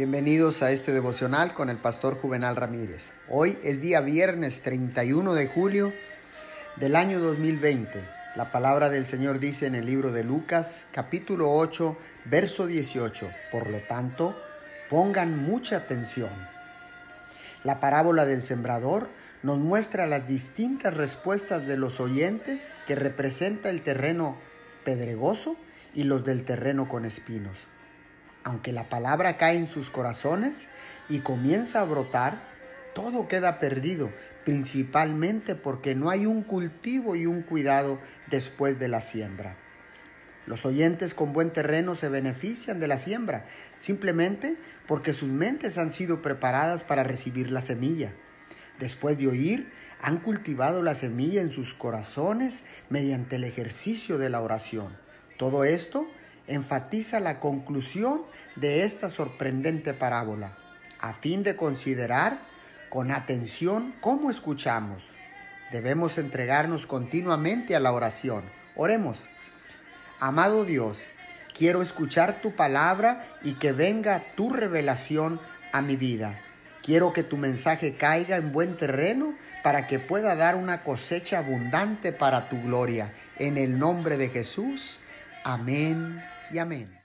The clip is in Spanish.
Bienvenidos a este devocional con el pastor Juvenal Ramírez. Hoy es día viernes 31 de julio del año 2020. La palabra del Señor dice en el libro de Lucas, capítulo 8, verso 18. Por lo tanto, pongan mucha atención. La parábola del sembrador nos muestra las distintas respuestas de los oyentes que representa el terreno pedregoso y los del terreno con espinos. Aunque la palabra cae en sus corazones y comienza a brotar, todo queda perdido, principalmente porque no hay un cultivo y un cuidado después de la siembra. Los oyentes con buen terreno se benefician de la siembra, simplemente porque sus mentes han sido preparadas para recibir la semilla. Después de oír, han cultivado la semilla en sus corazones mediante el ejercicio de la oración. Todo esto enfatiza la conclusión de esta sorprendente parábola, a fin de considerar con atención cómo escuchamos. Debemos entregarnos continuamente a la oración. Oremos. Amado Dios, quiero escuchar tu palabra y que venga tu revelación a mi vida. Quiero que tu mensaje caiga en buen terreno para que pueda dar una cosecha abundante para tu gloria. En el nombre de Jesús. Amén y amén.